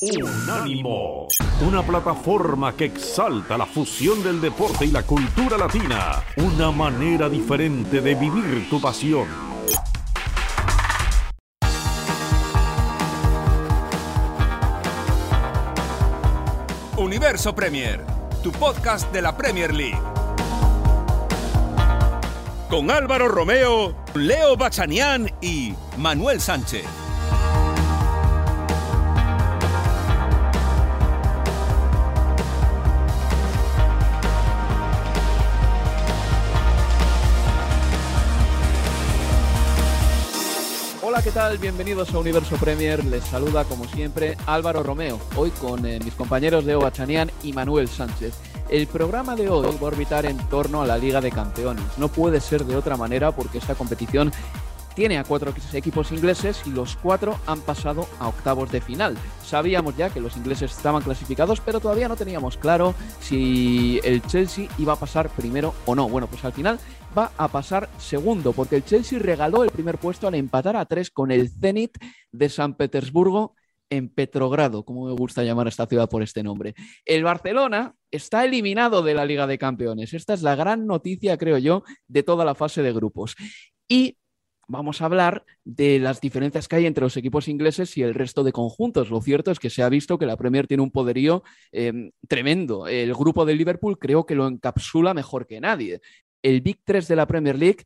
Unánimo, una plataforma que exalta la fusión del deporte y la cultura latina, una manera diferente de vivir tu pasión. Universo Premier, tu podcast de la Premier League. Con Álvaro Romeo, Leo Bachanián y Manuel Sánchez. Hola, ¿qué tal? Bienvenidos a Universo Premier. Les saluda, como siempre, Álvaro Romeo. Hoy con eh, mis compañeros Leo Bachanián y Manuel Sánchez. El programa de hoy va a orbitar en torno a la Liga de Campeones. No puede ser de otra manera porque esta competición tiene a cuatro equipos ingleses y los cuatro han pasado a octavos de final. Sabíamos ya que los ingleses estaban clasificados, pero todavía no teníamos claro si el Chelsea iba a pasar primero o no. Bueno, pues al final va a pasar segundo, porque el Chelsea regaló el primer puesto al empatar a tres con el Zenit de San Petersburgo en Petrogrado, como me gusta llamar a esta ciudad por este nombre. El Barcelona está eliminado de la Liga de Campeones. Esta es la gran noticia, creo yo, de toda la fase de grupos. Y vamos a hablar de las diferencias que hay entre los equipos ingleses y el resto de conjuntos. Lo cierto es que se ha visto que la Premier tiene un poderío eh, tremendo. El grupo del Liverpool creo que lo encapsula mejor que nadie. El Big 3 de la Premier League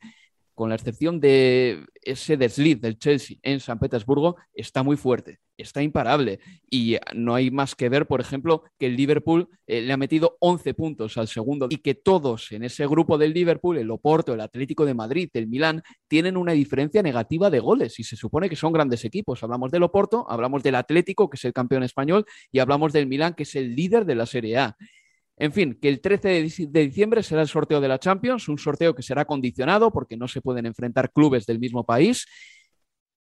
con la excepción de ese desliz del Chelsea en San Petersburgo, está muy fuerte, está imparable. Y no hay más que ver, por ejemplo, que el Liverpool eh, le ha metido 11 puntos al segundo y que todos en ese grupo del Liverpool, el Oporto, el Atlético de Madrid, el Milán, tienen una diferencia negativa de goles y se supone que son grandes equipos. Hablamos del Oporto, hablamos del Atlético, que es el campeón español, y hablamos del Milán, que es el líder de la Serie A. En fin, que el 13 de diciembre será el sorteo de la Champions, un sorteo que será condicionado porque no se pueden enfrentar clubes del mismo país.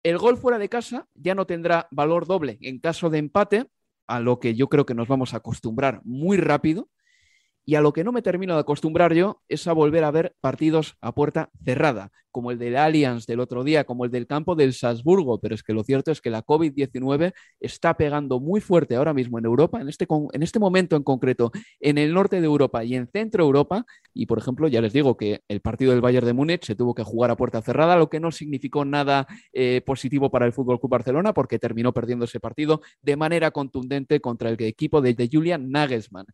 El gol fuera de casa ya no tendrá valor doble en caso de empate, a lo que yo creo que nos vamos a acostumbrar muy rápido. Y a lo que no me termino de acostumbrar yo es a volver a ver partidos a puerta cerrada, como el del Allianz del otro día, como el del campo del Salzburgo. Pero es que lo cierto es que la COVID-19 está pegando muy fuerte ahora mismo en Europa, en este, en este momento en concreto, en el norte de Europa y en centro Europa. Y por ejemplo, ya les digo que el partido del Bayern de Múnich se tuvo que jugar a puerta cerrada, lo que no significó nada eh, positivo para el Fútbol Club Barcelona, porque terminó perdiendo ese partido de manera contundente contra el equipo de, de Julian Nagelsmann.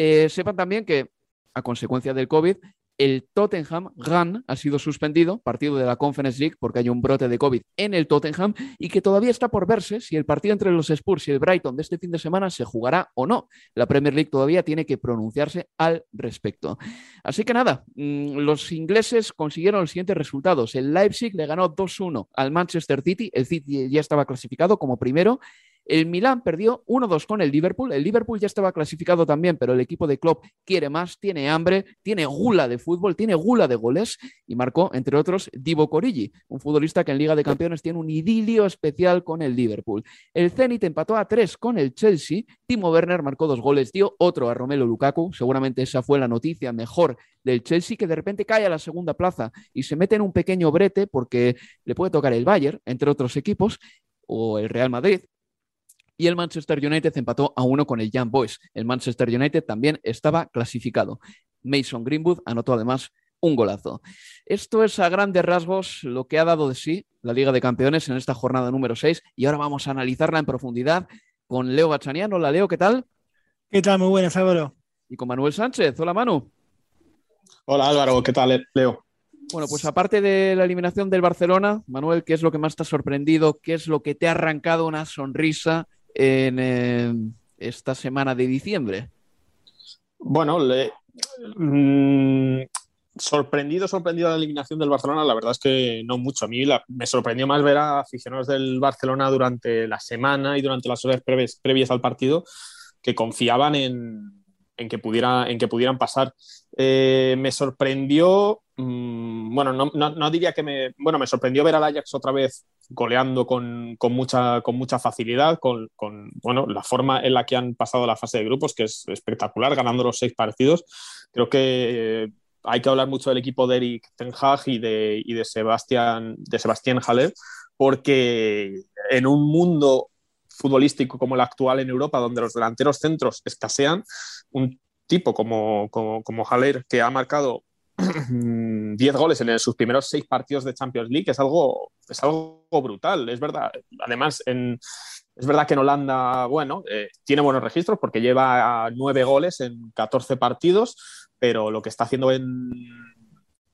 Eh, sepan también que, a consecuencia del COVID, el Tottenham Gun ha sido suspendido, partido de la Conference League, porque hay un brote de COVID en el Tottenham y que todavía está por verse si el partido entre los Spurs y el Brighton de este fin de semana se jugará o no. La Premier League todavía tiene que pronunciarse al respecto. Así que nada, mm, los ingleses consiguieron los siguientes resultados. El Leipzig le ganó 2-1 al Manchester City, el City ya estaba clasificado como primero. El Milán perdió 1-2 con el Liverpool. El Liverpool ya estaba clasificado también, pero el equipo de Klopp quiere más, tiene hambre, tiene gula de fútbol, tiene gula de goles y marcó, entre otros, Divo Corigi, un futbolista que en Liga de Campeones tiene un idilio especial con el Liverpool. El Zenit empató a 3 con el Chelsea. Timo Werner marcó dos goles, dio otro a Romelu Lukaku. Seguramente esa fue la noticia mejor del Chelsea, que de repente cae a la segunda plaza y se mete en un pequeño brete porque le puede tocar el Bayern, entre otros equipos, o el Real Madrid, y el Manchester United empató a uno con el Young Boys. El Manchester United también estaba clasificado. Mason Greenwood anotó además un golazo. Esto es a grandes rasgos lo que ha dado de sí la Liga de Campeones en esta jornada número 6 y ahora vamos a analizarla en profundidad con Leo Bachaniano. Hola Leo, ¿qué tal? ¿Qué tal? Muy buenas, Álvaro. Y con Manuel Sánchez. Hola Manu. Hola Álvaro, ¿qué tal Leo? Bueno, pues aparte de la eliminación del Barcelona, Manuel, ¿qué es lo que más te ha sorprendido? ¿Qué es lo que te ha arrancado una sonrisa en esta semana de diciembre? Bueno, mm, sorprendido, sorprendido la eliminación del Barcelona, la verdad es que no mucho. A mí me sorprendió más ver a aficionados del Barcelona durante la semana y durante las horas previas, al partido que confiaban en, que, pudiera, en que pudieran pasar. Eh, me sorprendió, mm, bueno, no, diría que me, bueno, me sorprendió ver al Ajax otra vez goleando con, con, mucha, con mucha facilidad, con, con, bueno, la forma en la que han pasado la fase de grupos, que es espectacular, ganando los seis partidos. Creo que eh, hay que hablar mucho del equipo de Eric Ten Hag y de, y de Sebastián, de Sebastián Haller, porque en un mundo futbolístico como el actual en Europa, donde los delanteros centros escasean, un tipo como, como, como Haller, que ha marcado 10 goles en sus primeros seis partidos de Champions League, es algo, es algo brutal, es verdad. Además, es verdad que en Holanda, bueno, eh, tiene buenos registros porque lleva nueve goles en 14 partidos, pero lo que está haciendo en,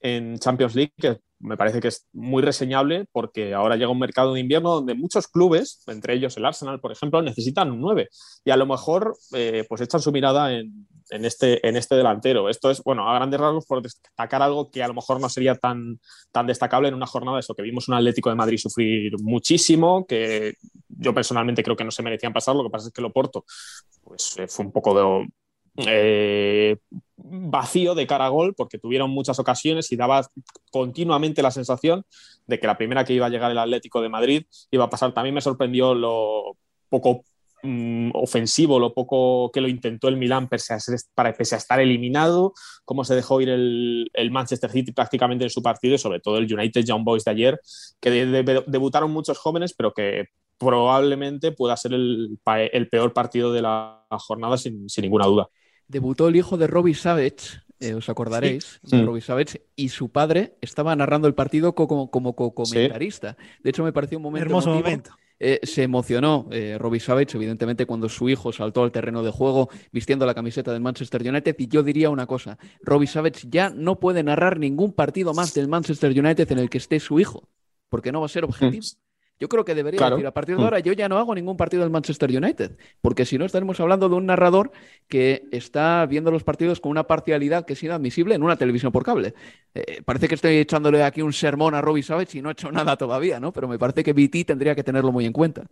en Champions League, que me parece que es muy reseñable porque ahora llega un mercado de invierno donde muchos clubes, entre ellos el Arsenal, por ejemplo, necesitan un 9 y a lo mejor eh, pues echan su mirada en, este, en este delantero. Esto es, bueno, a grandes rasgos por destacar algo que a lo mejor no sería tan, tan destacable en una jornada, eso que vimos un Atlético de Madrid sufrir muchísimo, que yo personalmente creo que no se merecían pasar, lo que pasa es que lo Porto pues, eh, fue un poco de eh, vacío de cara a gol porque tuvieron muchas ocasiones y daba continuamente la sensación de que la primera que iba a llegar el Atlético de Madrid iba a pasar. También me sorprendió lo poco mm, ofensivo, lo poco que lo intentó el Milán pese a, para, pese a estar eliminado, cómo se dejó ir el, Manchester City prácticamente en su partido y sobre todo el United Young Boys de ayer, que debutaron muchos jóvenes pero que probablemente pueda ser el, peor partido de la jornada sin ninguna duda debutó el hijo de Robbie Savage, eh, os acordaréis, de mm. Robbie Savage, y su padre estaba narrando el partido como, como comentarista. De hecho, me pareció un momento. Hermoso momento. Eh, se emocionó eh, Robbie Savage, evidentemente, cuando su hijo saltó al terreno de juego vistiendo la camiseta del Manchester United. Y yo diría una cosa: Robbie Savage ya no puede narrar ningún partido más del Manchester United en el que esté su hijo, porque no va a ser objetivo. Yo creo que debería decir, a partir de mm. ahora yo ya no hago ningún partido del Manchester United, porque si no estaremos hablando de un narrador que está viendo los partidos con una parcialidad que es inadmisible en una televisión por cable. Eh, parece que estoy echándole aquí un sermón a Robbie Savage y no he hecho nada todavía, ¿no? Pero me parece que BT tendría que tenerlo muy en cuenta.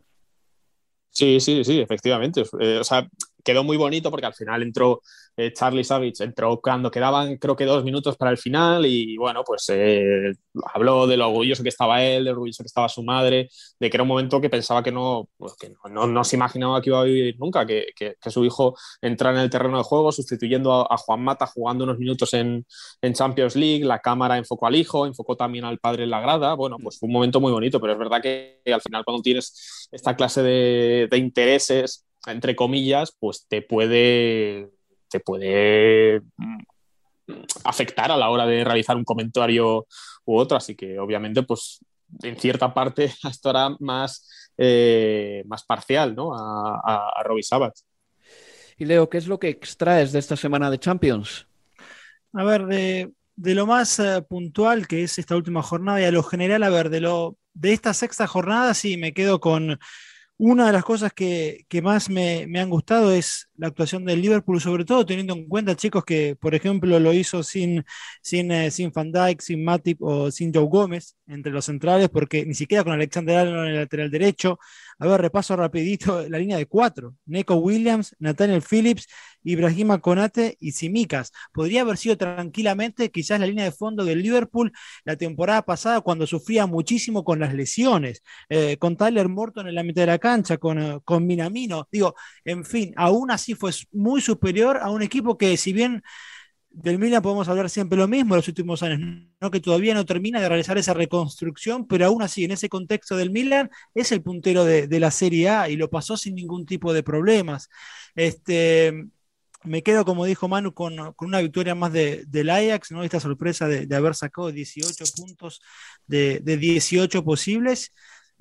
Sí, sí, sí, efectivamente. Eh, o sea, quedó muy bonito porque al final entró eh, Charlie Savage, entró cuando quedaban creo que dos minutos para el final y bueno, pues eh, habló de lo orgulloso que estaba él, de lo orgulloso que estaba su madre, de que era un momento que pensaba que no, pues, que no, no, se imaginaba que iba a vivir nunca, que, que, su hijo entrara en el terreno de juego sustituyendo a, Juan Mata jugando unos minutos en, Champions League, la cámara enfocó al hijo, enfocó también al padre en la grada, bueno, pues fue un momento muy bonito, pero es verdad que al final cuando tienes esta clase de intereses entre comillas, pues te puede, te puede mm, afectar a la hora de realizar un comentario u otro. Así que obviamente, pues en cierta parte esto era más, eh, más parcial ¿no? a, a, Robbie Sabat. Y Leo, ¿qué es lo que extraes de esta semana de Champions? A ver, de, lo más eh, puntual que es esta última jornada y a lo general, a ver, de, lo, de esta sexta jornada sí me quedo con una de las cosas que, más me, han gustado es la actuación del Liverpool, sobre todo teniendo en cuenta, chicos, que por ejemplo lo hizo sin, sin, eh, sin Van Dijk, sin Matip o sin Joe Gómez entre los centrales, porque ni siquiera con Alexander Arnold en el lateral derecho. A ver, repaso rapidito la línea de cuatro. Neko Williams, Nathaniel Phillips, Ibrahima Konate y Simicas. Podría haber sido tranquilamente quizás la línea de fondo del Liverpool la temporada pasada cuando sufría muchísimo con las lesiones, eh, con Tyler Morton en la mitad de la cancha, con, eh, con Minamino. Digo, en fin, aún así fue muy superior a un equipo que si bien del Milan podemos hablar siempre lo mismo en los últimos años, ¿no? que todavía no termina de realizar esa reconstrucción, pero aún así, en ese contexto del Milan, es el puntero de, la Serie A y lo pasó sin ningún tipo de problemas. Este, me quedo, como dijo Manu, con, una victoria más de, del Ajax, ¿no? esta sorpresa de, haber sacado 18 puntos de, de 18 posibles.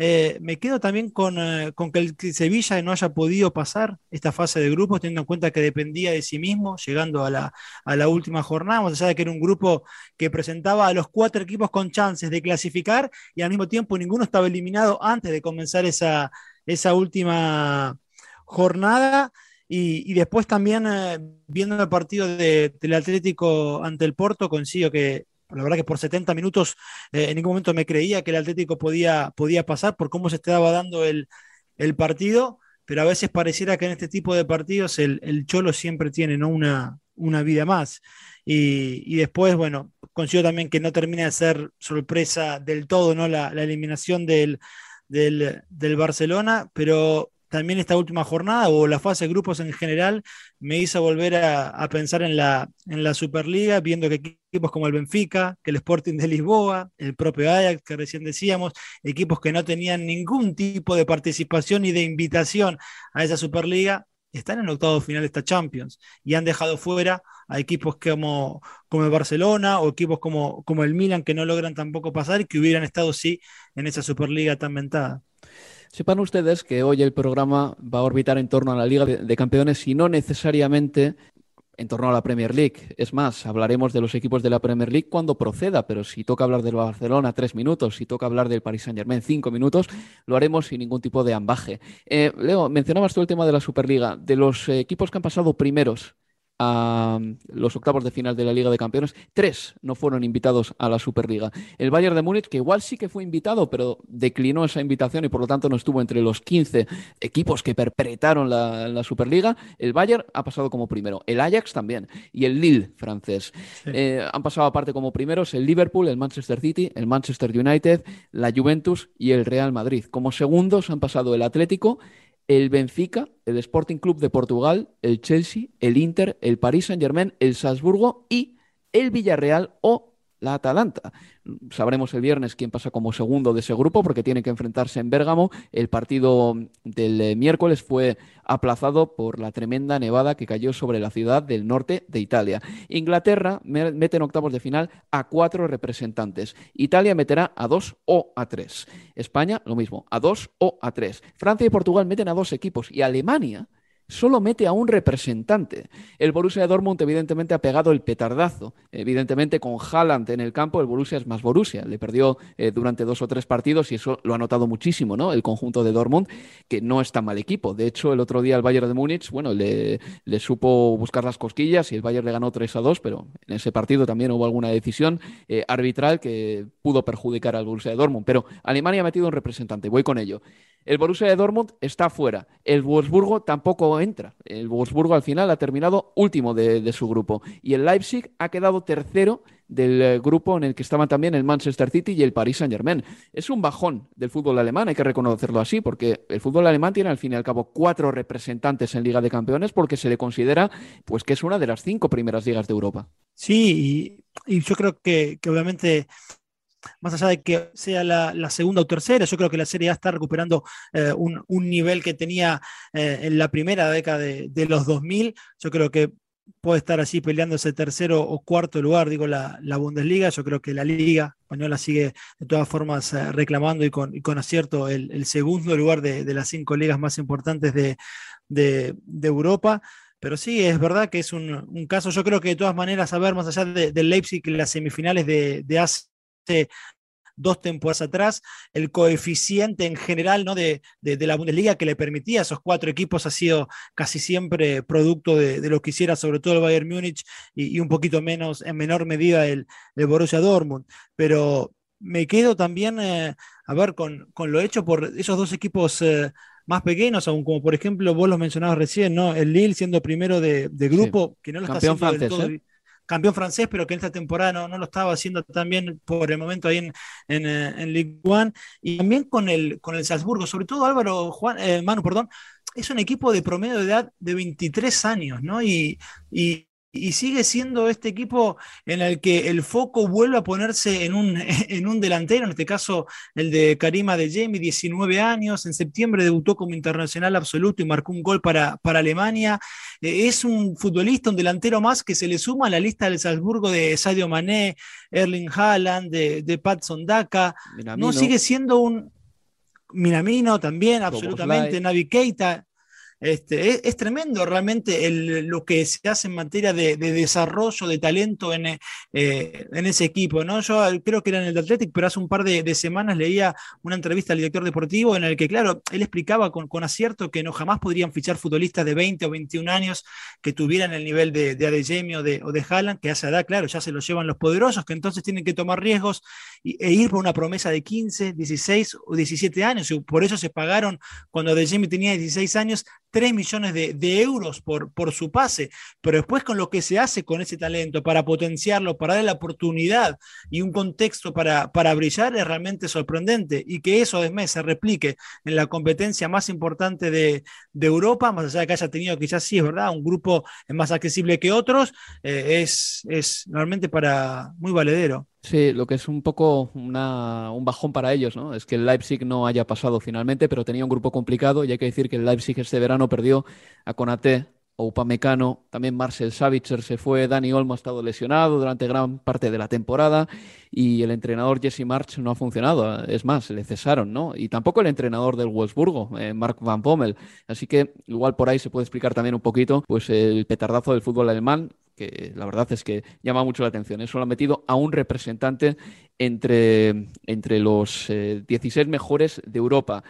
Eh, me quedo también eh, con, que el Sevilla no haya podido pasar esta fase de grupos, teniendo en cuenta que dependía de sí mismo, llegando a la, última jornada, más allá de que era un grupo que presentaba a los cuatro equipos con chances de clasificar y al mismo tiempo ninguno estaba eliminado antes de comenzar esa, esa última jornada. Y, después también eh, viendo el partido del Atlético ante el Porto, consigo que la verdad que por 70 minutos eh, en ningún momento me creía que el Atlético podía, podía pasar por cómo se estaba dando el, partido, pero a veces pareciera que en este tipo de partidos el, Cholo siempre tiene ¿no? una, una vida más. Y, después, bueno, considero también que no termina de ser sorpresa del todo ¿no? la, eliminación del, del, Barcelona, pero también esta última jornada o la fase de grupos en general me hizo volver a, pensar en la, en la Superliga, viendo que equipos como el Benfica, que el Sporting de Lisboa, el propio Ajax que recién decíamos, equipos que no tenían ningún tipo de participación ni de invitación a esa Superliga, están en octavo final de esta Champions y han dejado fuera a equipos como, como el Barcelona o equipos como, como el Milan que no logran tampoco pasar y que hubieran estado sí en esa Superliga tan ventada. Sepan ustedes que hoy el programa va a orbitar en torno a la Liga de, Campeones y no necesariamente en torno a la Premier League. Es más, hablaremos de los equipos de la Premier League cuando proceda, pero si toca hablar del Barcelona tres minutos, si toca hablar del Paris Saint Germain cinco minutos, lo haremos sin ningún tipo de ambaje. Eh, Leo, mencionabas tú el tema de la Superliga. De los equipos que han pasado primeros a los octavos de final de la Liga de Campeones. Tres no fueron invitados a la Superliga. El Bayern de Múnich, que igual sí que fue invitado, pero declinó esa invitación y por lo tanto no estuvo entre los 15 equipos que perpetraron la, Superliga. El Bayern ha pasado como primero. El Ajax también. Y el Lille francés. Eh, han pasado aparte como primeros el Liverpool, el Manchester City, el Manchester United, la Juventus y el Real Madrid. Como segundos han pasado el Atlético el Benfica, el Sporting Club de Portugal, el Chelsea, el Inter, el Paris Saint-Germain, el Salzburgo y el Villarreal o la Atalanta. Sabremos el viernes quién pasa como segundo de ese grupo porque tiene que enfrentarse en Bérgamo. El partido del eh, miércoles fue aplazado por la tremenda nevada que cayó sobre la ciudad del norte de Italia. Inglaterra mete en octavos de final a cuatro representantes. Italia meterá a dos o a tres. España, lo mismo, a dos o a tres. Francia y Portugal meten a dos equipos y Alemania solo mete a un representante. El Borussia Dortmund evidentemente ha pegado el petardazo. Evidentemente con Haaland en el campo el Borussia es más Borussia. Le perdió eh, durante dos o tres partidos y eso lo ha notado muchísimo, ¿no? El conjunto de Dortmund, que no es tan mal equipo. De hecho, el otro día el Bayern de Múnich, bueno, le, supo buscar las cosquillas y el Bayern le ganó 3 a 2, pero en ese partido también hubo alguna decisión eh, arbitral que pudo perjudicar al Borussia Dortmund. Pero Alemania ha metido un representante, voy con ello. El Borussia de Dortmund está fuera. El Wolfsburgo tampoco entra. El Wolfsburgo al final ha terminado último de, su grupo. Y el Leipzig ha quedado tercero del eh, grupo en el que estaban también el Manchester City y el Paris Saint Germain. Es un bajón del fútbol alemán, hay que reconocerlo así, porque el fútbol alemán tiene al fin y al cabo cuatro representantes en Liga de Campeones porque se le considera pues que es una de las cinco primeras ligas de Europa. Sí, y, yo creo que, que obviamente más allá de que sea la, segunda o tercera, yo creo que la Serie A está recuperando eh, un, nivel que tenía eh, en la primera década de, los 2000. Yo creo que puede estar así peleando ese tercero o cuarto lugar, digo, la, Bundesliga. Yo creo que la Liga Española sigue de todas formas eh, reclamando y con, acierto el, segundo lugar de, las cinco ligas más importantes de, Europa. Pero sí, es verdad que es un, caso. Yo creo que de todas maneras, a ver, más allá del Leipzig, las semifinales de, de dos temporadas atrás, el coeficiente en general ¿no? de, la Bundesliga que le permitía a esos cuatro equipos ha sido casi siempre producto de, lo que hiciera sobre todo el Bayern Múnich y, un poquito menos, en menor medida, el, Borussia Dortmund. Pero me quedo también, eh, a ver, con, lo hecho por esos dos equipos eh, más pequeños, aún como por ejemplo vos los mencionabas recién, ¿no? El Lille siendo primero de, grupo, que no lo está haciendo del todo. ¿eh? Campeón francés, pero que en esta temporada no, lo estaba haciendo tan bien por el momento ahí en, en, eh, Ligue 1. Y también con el, con el Salzburgo, sobre todo Álvaro, Juan, eh, Manu, perdón, es un equipo de promedio de edad de 23 años, ¿no? Y, y sigue siendo este equipo en el que el foco vuelve a ponerse en un, en un delantero, en este caso el de Karima de Jamie, 19 años, en septiembre debutó como internacional absoluto y marcó un gol para, para Alemania. Eh, es un futbolista, un delantero más que se le suma a la lista del Salzburgo de Sadio Mané, Erling Haaland, de, de Pat Sondaka. No sigue siendo un Minamino también, absolutamente, Navi Keita. Este, es, tremendo realmente lo que se hace en materia de, desarrollo de talento en, eh, en, ese equipo. ¿no? Yo creo que era en el Athletic, pero hace un par de, semanas leía una entrevista al director deportivo en el que, claro, él explicaba con, acierto que no jamás podrían fichar futbolistas de 20 o 21 años que tuvieran el nivel de, de o de, o de Haaland, que a esa edad, claro, ya se lo llevan los poderosos, que entonces tienen que tomar riesgos e ir por una promesa de 15, 16 o 17 años. Por eso se pagaron cuando Adeyemi tenía 16 años 3 millones de, euros por, por, su pase, pero después con lo que se hace con ese talento para potenciarlo, para darle la oportunidad y un contexto para, para brillar es realmente sorprendente y que eso además se replique en la competencia más importante de, Europa, más allá de que haya tenido quizás sí, es verdad, un grupo más accesible que otros, eh, es, es realmente para muy valedero. Sí, lo que es un poco un bajón para ellos, ¿no? Es que el Leipzig no haya pasado finalmente, pero tenía un grupo complicado y hay que decir que el Leipzig este verano perdió a Konaté, Upamecano, también Marcel Savitzer se fue, Dani Olmo ha estado lesionado durante gran parte de la temporada y el entrenador Jesse March no ha funcionado, es más, le cesaron, ¿no? Y tampoco el entrenador del Wolfsburgo, eh, Mark Van Pommel. Así que igual por ahí se puede explicar también un poquito pues el petardazo del fútbol alemán, que la verdad es que llama mucho la atención. Eso lo ha metido a un representante entre, entre los 16 eh, mejores de Europa.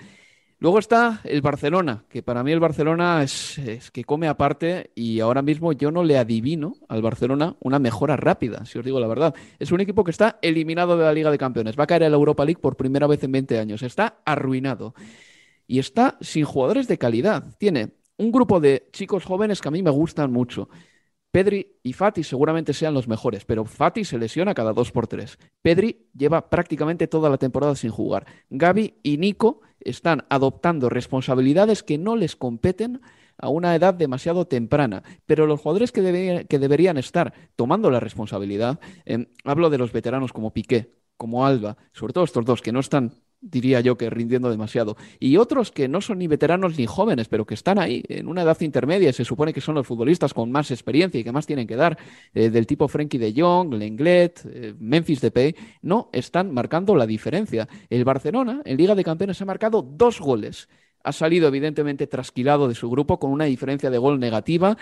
Luego está el Barcelona, que para mí el Barcelona es, que come aparte y ahora mismo yo no le adivino al Barcelona una mejora rápida, si os digo la verdad. Es un equipo que está eliminado de la Liga de Campeones, va a caer en la Europa League por primera vez en 20 años, está arruinado y está sin jugadores de calidad. Tiene un grupo de chicos jóvenes que a mí me gustan mucho. Pedri y Fati seguramente sean los mejores, pero Fati se lesiona cada dos por tres. Pedri lleva prácticamente toda la temporada sin jugar. Gaby y Nico están adoptando responsabilidades que no les competen a una edad demasiado temprana. Pero los jugadores que, deberían estar tomando la responsabilidad, eh, hablo de los veteranos como Piqué, como Alba, sobre todo estos dos que no están diría yo que rindiendo demasiado. Y otros que no son ni veteranos ni jóvenes, pero que están ahí en una edad intermedia y se supone que son los futbolistas con más experiencia y que más tienen que dar, eh, del tipo Frankie de Jong, Lenglet, eh, Memphis Depay, no están marcando la diferencia. El Barcelona en Liga de Campeones ha marcado dos goles. Ha salido evidentemente trasquilado de su grupo con una diferencia de gol negativa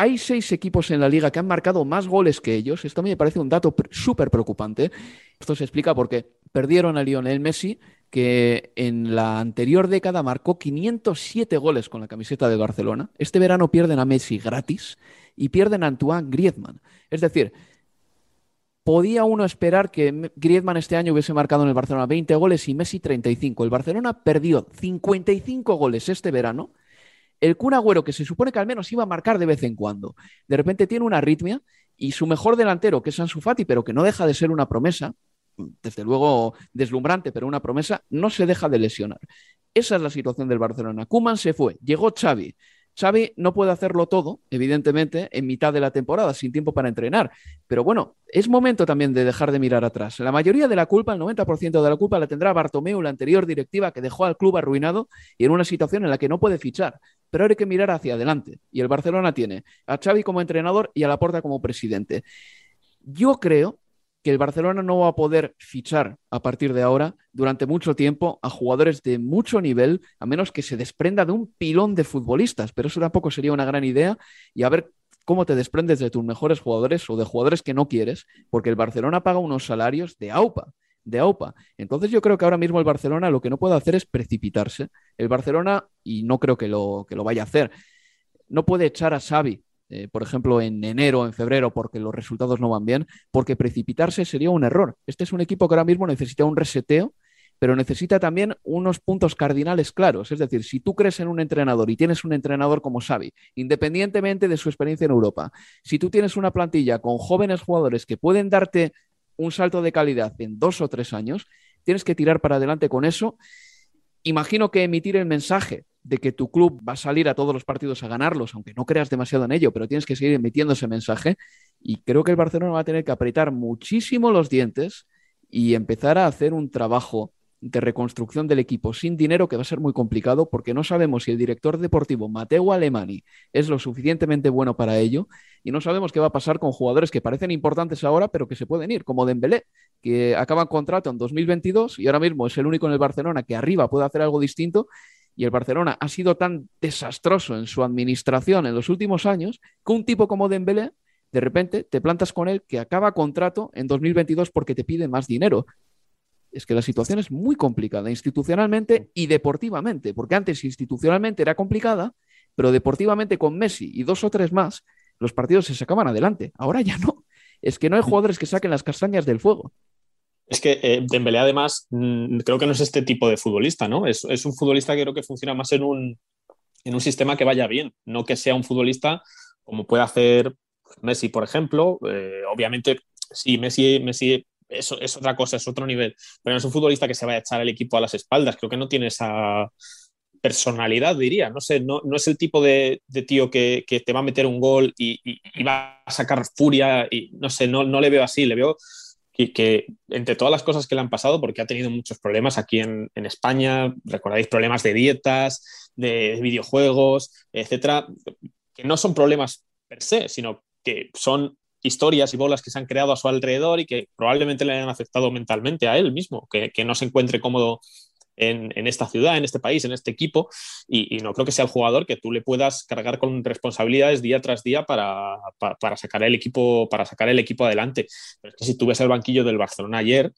hay seis equipos en la liga que han marcado más goles que ellos. Esto a mí me parece un dato súper preocupante. Esto se explica porque perdieron a Lionel Messi, que en la anterior década marcó 507 goles con la camiseta de Barcelona. Este verano pierden a Messi gratis y pierden a Antoine Griezmann. Es decir, podía uno esperar que Griezmann este año hubiese marcado en el Barcelona 20 goles y Messi 35. El Barcelona perdió 55 goles este verano el Kun que se supone que al menos iba a marcar de vez en cuando, de repente tiene una arritmia y su mejor delantero, que es Ansu Fati, pero que no deja de ser una promesa, desde luego deslumbrante, pero una promesa, no se deja de lesionar. Esa es la situación del Barcelona. Kuman se fue, llegó Xavi. Xavi no puede hacerlo todo, evidentemente, en mitad de la temporada, sin tiempo para entrenar. Pero bueno, es momento también de dejar de mirar atrás. La mayoría de la culpa, el 90% de la culpa, la tendrá Bartomeu, la anterior directiva, que dejó al club arruinado y en una situación en la que no puede fichar. Pero hay que mirar hacia adelante. Y el Barcelona tiene a Xavi como entrenador y a Laporta como presidente. Yo creo que el Barcelona no va a poder fichar a partir de ahora durante mucho tiempo a jugadores de mucho nivel, a menos que se desprenda de un pilón de futbolistas, pero eso tampoco sería una gran idea y a ver cómo te desprendes de tus mejores jugadores o de jugadores que no quieres, porque el Barcelona paga unos salarios de AUPA, de AUPA. Entonces yo creo que ahora mismo el Barcelona lo que no puede hacer es precipitarse. El Barcelona, y no creo que lo, que lo vaya a hacer, no puede echar a Xavi eh, por ejemplo, en enero o en febrero, porque los resultados no van bien, porque precipitarse sería un error. Este es un equipo que ahora mismo necesita un reseteo, pero necesita también unos puntos cardinales claros. Es decir, si tú crees en un entrenador y tienes un entrenador como Xavi, independientemente de su experiencia en Europa, si tú tienes una plantilla con jóvenes jugadores que pueden darte un salto de calidad en dos o tres años, tienes que tirar para adelante con eso. Imagino que emitir el mensaje de que tu club va a salir a todos los partidos a ganarlos, aunque no creas demasiado en ello, pero tienes que seguir emitiendo ese mensaje. Y creo que el Barcelona va a tener que apretar muchísimo los dientes y empezar a hacer un trabajo de reconstrucción del equipo sin dinero que va a ser muy complicado porque no sabemos si el director deportivo Mateo Alemani es lo suficientemente bueno para ello y no sabemos qué va a pasar con jugadores que parecen importantes ahora pero que se pueden ir, como Dembélé, que acaba contrato en 2022 y ahora mismo es el único en el Barcelona que arriba puede hacer algo distinto y el Barcelona ha sido tan desastroso en su administración en los últimos años que un tipo como Dembélé de repente te plantas con él que acaba contrato en 2022 porque te pide más dinero. Es que la situación es muy complicada institucionalmente y deportivamente, porque antes institucionalmente era complicada, pero deportivamente con Messi y dos o tres más, los partidos se sacaban adelante. Ahora ya no. Es que no hay jugadores que saquen las castañas del fuego. Es que eh, Dembélé además mm, creo que no es este tipo de futbolista, ¿no? Es, un futbolista que creo que funciona más en un, en un sistema que vaya bien, no que sea un futbolista como puede hacer Messi, por ejemplo. Eh, obviamente, sí, Messi, Messi es, es, otra cosa, es otro nivel, pero no es un futbolista que se vaya a echar el equipo a las espaldas. Creo que no tiene esa personalidad, diría. No sé, no, no es el tipo de, de tío que, que, te va a meter un gol y, y, y, va a sacar furia. Y no sé, no, no le veo así, le veo que, que, entre todas las cosas que le han pasado, porque ha tenido muchos problemas aquí en, España, recordáis problemas de dietas, de, de videojuegos, etcétera, que no son problemas per se, sino que son historias y bolas que se han creado a su alrededor y que probablemente le hayan afectado mentalmente a él mismo, que no se encuentre cómodo en, esta ciudad, en este país, en este equipo, y, no creo que sea el jugador que tú le puedas cargar con responsabilidades día tras día para, para, sacar, el equipo, para sacar el equipo adelante. Es que si tú ves el banquillo del Barcelona ayer,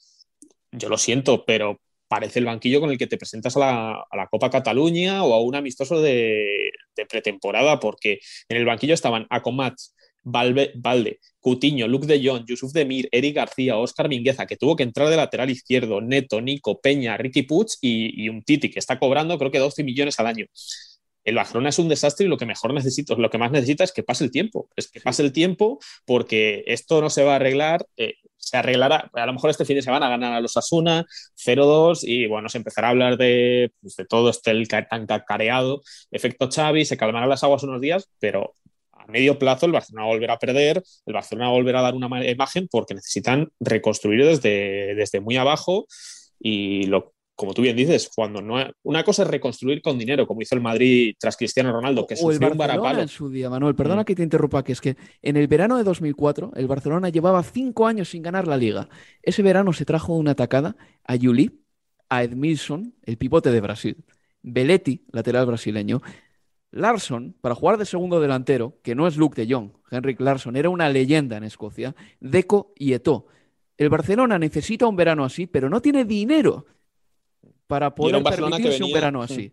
yo lo siento, pero parece el banquillo con el que te presentas a la, a la Copa Cataluña o a un amistoso de, de, pretemporada, porque en el banquillo estaban Acomats, Valde, Cutiño, Luke de Jong, Yusuf Demir, Eric García, Oscar Mingueza, que tuvo que entrar de lateral izquierdo, Neto, Nico, Peña, Ricky Puig y, un Titi, que está cobrando creo que 12 millones al año. El Barcelona es un desastre y lo que mejor necesito, lo que más necesita es que pase el tiempo. Es que pase el tiempo porque esto no se va a arreglar. Eh, se arreglará, a lo mejor este fin de semana ganar a los Asuna 0-2 y bueno, se empezará a hablar de, pues, todo este tan cacareado efecto Xavi, se calmarán las aguas unos días, pero a medio plazo el Barcelona volverá a perder, el Barcelona volverá a dar una imagen porque necesitan reconstruir desde, desde muy abajo y lo, como tú bien dices, cuando no una cosa es reconstruir con dinero, como hizo el Madrid tras Cristiano Ronaldo, que o el Barcelona un en su día, Manuel. Perdona mm. que te interrumpa, que es que en el verano de 2004 el Barcelona llevaba cinco años sin ganar la Liga. Ese verano se trajo una atacada a Juli, a Edmilson, el pivote de Brasil, Belletti, lateral brasileño, Larsson, para jugar de segundo delantero, que no es Luke de Jong, Henrik Larsson era una leyenda en Escocia, Deco y Eto'o. El Barcelona necesita un verano así, pero no tiene dinero para poder un permitirse venía, un verano así.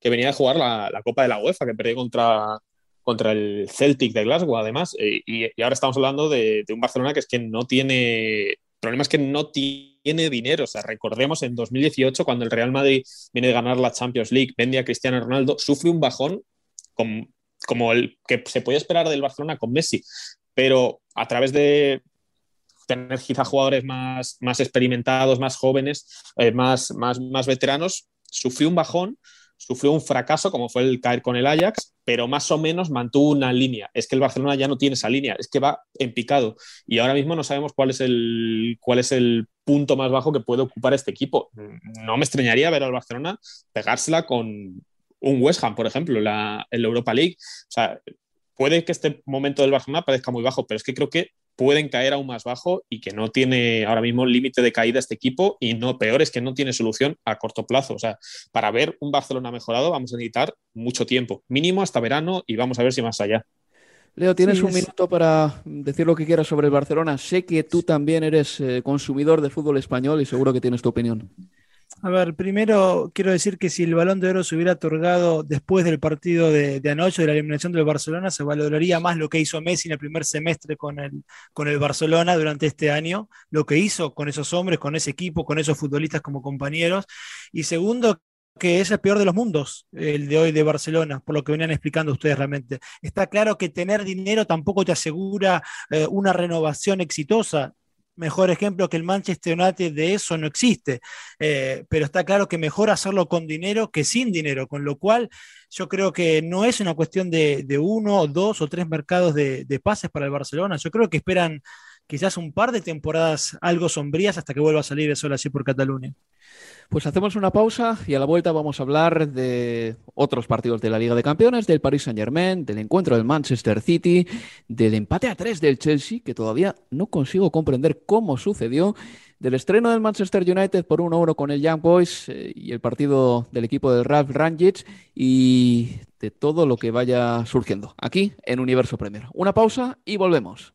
Que venía a jugar la, la, Copa de la UEFA, que perdió contra, contra el Celtic de Glasgow, además. Y, y ahora estamos hablando de, de, un Barcelona que es que no tiene. El problema es que no tiene dinero. O sea, recordemos en 2018, cuando el Real Madrid viene de ganar la Champions League, vende a Cristiano Ronaldo, sufre un bajón con, como el que se podía esperar del Barcelona con Messi. Pero a través de, tener quizá jugadores más, más experimentados, más jóvenes, eh, más, más, más veteranos, sufrió un bajón, sufrió un fracaso como fue el caer con el Ajax, pero más o menos mantuvo una línea. Es que el Barcelona ya no tiene esa línea, es que va en picado y ahora mismo no sabemos cuál es el, cuál es el punto más bajo que puede ocupar este equipo. No me extrañaría ver al Barcelona pegársela con un West Ham, por ejemplo, la, en la Europa League. O sea, puede que este momento del Barcelona parezca muy bajo, pero es que creo que pueden caer aún más bajo y que no tiene ahora mismo límite de caída este equipo y no peor es que no tiene solución a corto plazo. O sea, para ver un Barcelona mejorado vamos a necesitar mucho tiempo, mínimo hasta verano y vamos a ver si más allá. Leo, tienes sí, un minuto para decir lo que quieras sobre el Barcelona. Sé que tú también eres eh, consumidor de fútbol español y seguro que tienes tu opinión. A ver, primero quiero decir que si el balón de oro se hubiera otorgado después del partido de, anoche, de la eliminación del Barcelona, se valoraría más lo que hizo Messi en el primer semestre con el, con el Barcelona durante este año, lo que hizo con esos hombres, con ese equipo, con esos futbolistas como compañeros. Y segundo, que es el peor de los mundos, el de hoy de Barcelona, por lo que venían explicando ustedes realmente. Está claro que tener dinero tampoco te asegura eh, una renovación exitosa mejor ejemplo que el Manchester United de eso no existe, eh, pero está claro que mejor hacerlo con dinero que sin dinero, con lo cual yo creo que no es una cuestión de, de uno, dos o tres mercados de, de, pases para el Barcelona, yo creo que esperan quizás un par de temporadas algo sombrías hasta que vuelva a salir el sol así por Cataluña. Pues hacemos una pausa y a la vuelta vamos a hablar de otros partidos de la Liga de Campeones, del Paris Saint Germain, del encuentro del Manchester City, del empate a tres del Chelsea, que todavía no consigo comprender cómo sucedió, del estreno del Manchester United por 1-1 con el Young Boys eh, y el partido del equipo de Ralph Rangic y de todo lo que vaya surgiendo aquí en Universo Premier. Una pausa y volvemos.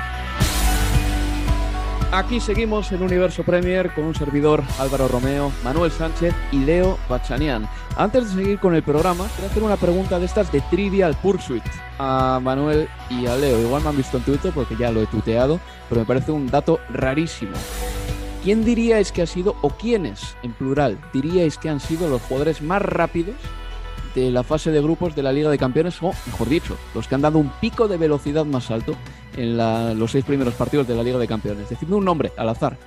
Aquí seguimos en Universo Premier con un servidor Álvaro Romeo, Manuel Sánchez y Leo Bachanian. Antes de seguir con el programa, quiero hacer una pregunta de estas de Trivial Pursuit a Manuel y a Leo. Igual me han visto en Twitter porque ya lo he tuteado, pero me parece un dato rarísimo. ¿Quién diríais que ha sido, o quiénes, en plural, diríais que han sido los jugadores más rápidos de la fase de grupos de la Liga de Campeones, o mejor dicho, los que han dado un pico de velocidad más alto en los seis primeros partidos de la Liga de Campeones. Decidme un nombre al azar.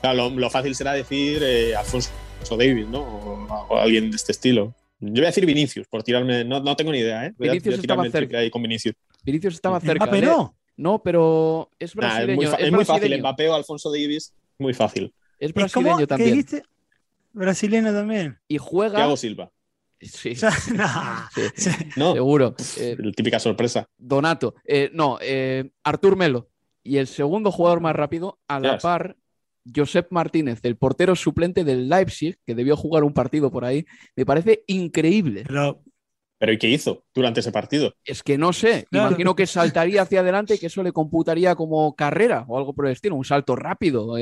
Claro, lo, fácil será decir eh, Alfonso Davis, ¿no? O, alguien de este estilo. Yo voy a decir Vinicius, por tirarme. No, no tengo ni idea, ¿eh? Vinicius estaba cerca. Ahí con Vinicius. Vinicius estaba cerca. Mbappé no. No, pero es brasileño. es, muy, fácil. Mbappé o Alfonso Davis, muy fácil. Es brasileño también. ¿Qué dijiste? Brasileño también. Y juega. Thiago Silva. Sí. no. Seguro. Eh, típica sorpresa. Donato. Eh, no, eh, Artur Melo. Y el segundo jugador más rápido, a la par, Josep Martínez, el portero suplente del Leipzig, que debió jugar un partido por ahí. Me parece increíble. Pero, ¿Pero ¿y qué hizo durante ese partido? Es que no sé. Imagino que saltaría hacia adelante y que eso le computaría como carrera o algo por el estilo, un salto rápido,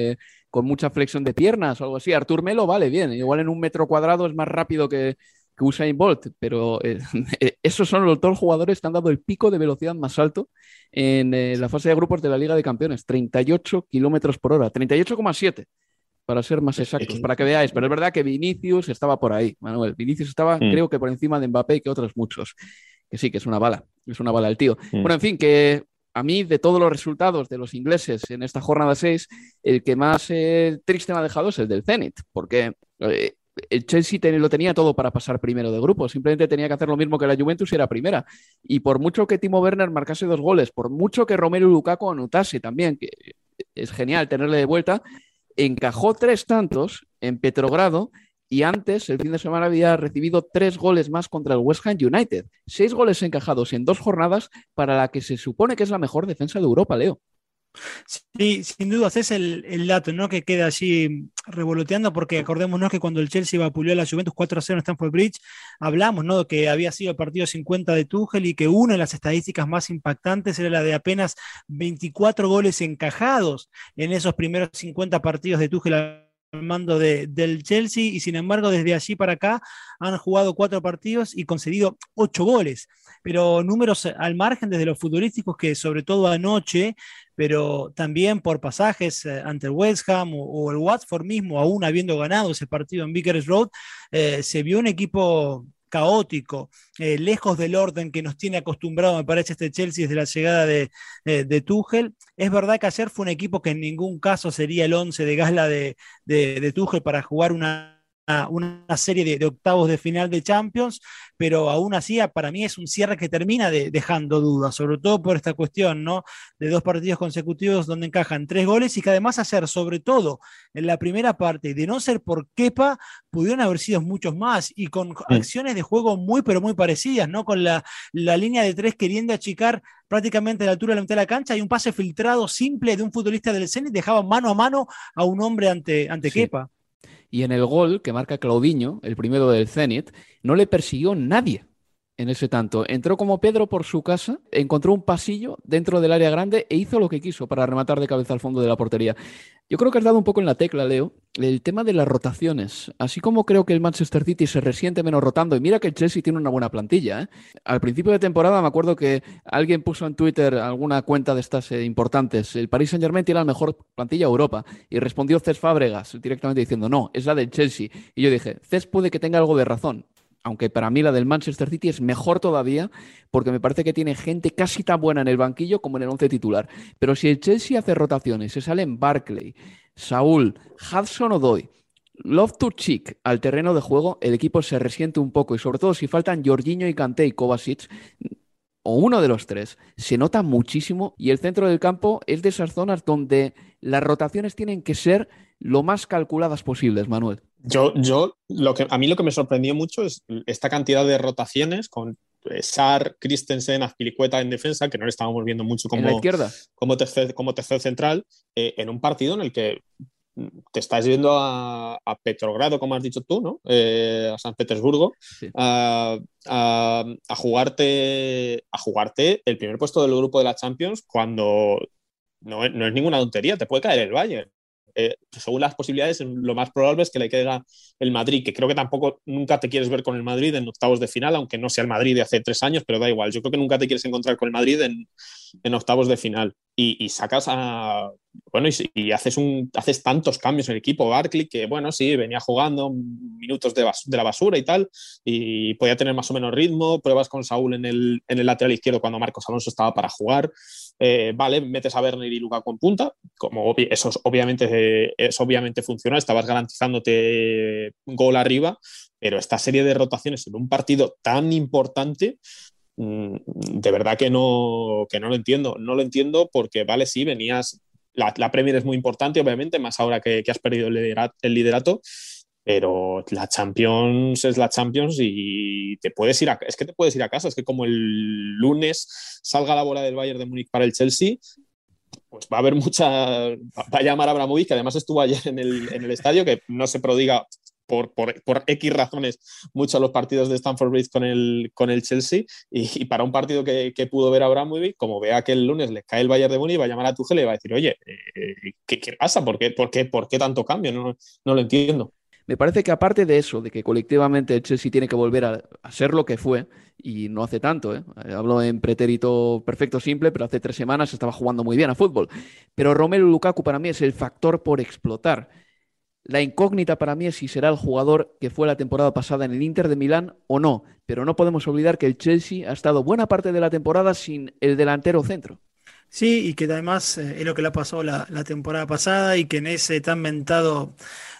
con mucha flexión de piernas o algo así. Artur Melo, vale, bien. Igual en un metro cuadrado es más rápido que, que Usain Bolt, pero eh, eh, esos son los dos jugadores que han dado el pico de velocidad más alto en eh, la fase de grupos de la Liga de Campeones, 38 kilómetros por hora, 38,7 para ser más exactos, para que veáis. Pero es verdad que Vinicius estaba por ahí, Manuel. Vinicius estaba, mm. creo que por encima de Mbappé y que otros muchos. Que sí, que es una bala, es una bala el tío. Mm. Bueno, en fin, que a mí, de todos los resultados de los ingleses en esta jornada 6, el que más triste me ha dejado es el del Zenit, porque el Chelsea lo tenía todo para pasar primero de grupo, simplemente tenía que hacer lo mismo que la Juventus y era primera. Y por mucho que Timo Werner marcase dos goles, por mucho que Romero Lukaku anotase también, que es genial tenerle de vuelta, encajó tres tantos en Petrogrado y antes, el fin de semana, había recibido tres goles más contra el West Ham United. Seis goles encajados en dos jornadas para la que se supone que es la mejor defensa de Europa, Leo. Sí, sin dudas, es el, dato ¿no? que queda allí revoloteando, porque acordémonos que cuando el Chelsea vapuleó a la Juventus 4-0 en Stamford Bridge, hablamos ¿no? de que había sido el partido 50 de Tuchel y que una de las estadísticas más impactantes era la de apenas 24 goles encajados en esos primeros 50 partidos de Tuchel al mando del Chelsea y sin embargo desde allí para acá han jugado cuatro partidos y concedido ocho goles, pero números al margen desde los futbolísticos que sobre todo anoche pero también por pasajes eh, ante el West Ham o, el Watford mismo, aún habiendo ganado ese partido en Vickers Road, eh, se vio un equipo caótico, eh, lejos del orden que nos tiene acostumbrado, me parece, este Chelsea desde la llegada de, de, Tuchel. Es verdad que ayer fue un equipo que en ningún caso sería el 11 de gala de, de Tuchel para jugar una una serie de, octavos de final de Champions, pero aún así para mí es un cierre que termina dejando dudas, sobre todo por esta cuestión, ¿no? De dos partidos consecutivos donde encajan tres goles y que además hacer, sobre todo en la primera parte, de no ser por Kepa, pudieron haber sido muchos más y con acciones de juego muy, pero muy parecidas, ¿no? Con la, línea de tres queriendo achicar prácticamente a la altura de la mitad de la cancha y un pase filtrado simple de un futbolista del Zenit dejaba mano a mano a un hombre ante, ante Kepa. Y en el gol que marca Claudinho, el primero del Zenit, no le persiguió nadie en ese tanto. Entró como Pedro por su casa, encontró un pasillo dentro del área grande e hizo lo que quiso para rematar de cabeza al fondo de la portería. Yo creo que has dado un poco en la tecla, Leo, el tema de las rotaciones. Así como creo que el Manchester City se resiente menos rotando, y mira que el Chelsea tiene una buena plantilla. ¿eh? Al principio de temporada me acuerdo que alguien puso en Twitter alguna cuenta de estas eh, importantes. El Paris Saint Germain tiene la mejor plantilla de Europa. Y respondió Cés Fábregas directamente diciendo, no, es la del Chelsea. Y yo dije, Cés puede que tenga algo de razón aunque para mí la del Manchester City es mejor todavía, porque me parece que tiene gente casi tan buena en el banquillo como en el once titular. Pero si el Chelsea hace rotaciones, se salen Barclay, Saúl, Hudson Odoi, Love to Chick al terreno de juego, el equipo se resiente un poco y sobre todo si faltan Jorginho y Kanté y Kovacic, o uno de los tres, se nota muchísimo y el centro del campo es de esas zonas donde las rotaciones tienen que ser lo más calculadas posibles, Manuel. Yo, yo, lo que, a mí lo que me sorprendió mucho es esta cantidad de rotaciones con eh, Sar, Christensen, Azpilicueta en defensa, que no le estábamos viendo mucho como, izquierda? como, tercer, como tercer central, eh, en un partido en el que te estás yendo a, Petrogrado, como has dicho tú, ¿no? Eh, a San Petersburgo, a, jugarte, a jugarte el primer puesto del grupo de la Champions cuando no, no es ninguna tontería, te puede caer el Bayern. Eh, según las posibilidades, lo más probable es que le caiga el Madrid, que creo que tampoco nunca te quieres ver con el Madrid en octavos de final, aunque no sea el Madrid de hace tres años, pero da igual. Yo creo que nunca te quieres encontrar con el Madrid en, en octavos de final. Y, sacas a. Bueno, y, haces, haces tantos cambios en el equipo. Barkley, que bueno, sí, venía jugando minutos de, la basura y tal, y podía tener más o menos ritmo. Pruebas con Saúl en el, en el lateral izquierdo cuando Marcos Alonso estaba para jugar. Eh, vale, metes a Werner y Lukaku en punta, como eso obviamente, es, obviamente funciona, estabas garantizándote gol arriba, pero esta serie de rotaciones en un partido tan importante, de verdad que no, que no lo entiendo. No lo entiendo porque, vale, sí, venías, la, la Premier es muy importante, obviamente, más ahora que, que has perdido el liderato, pero la Champions es la Champions y te puedes ir a, es que te puedes ir a casa, es que como el lunes salga la bola del Bayern de Múnich para el Chelsea, pues va a haber mucha, va a llamar a Abramovich, que además estuvo ayer en el, en el estadio, que no se prodiga por, por, por, X razones mucho los partidos de Stanford Bridge con el, con el Chelsea y, para un partido que, que, pudo ver a Abramovich, como vea que el lunes le cae el Bayern de Múnich, va a llamar a Tuchel y va a decir, oye, eh, ¿qué, ¿qué, pasa? ¿Por qué, por, qué, ¿Por qué tanto cambio? No, no lo entiendo. Me parece que aparte de eso, de que colectivamente el Chelsea tiene que volver a, ser lo que fue, y no hace tanto, ¿eh? hablo en pretérito perfecto simple, pero hace tres semanas estaba jugando muy bien a fútbol. Pero Romelu Lukaku para mí es el factor por explotar. La incógnita para mí es si será el jugador que fue la temporada pasada en el Inter de Milán o no, pero no podemos olvidar que el Chelsea ha estado buena parte de la temporada sin el delantero centro. Sí, y que además eh, es lo que le ha pasado la, la temporada pasada y que en ese tan mentado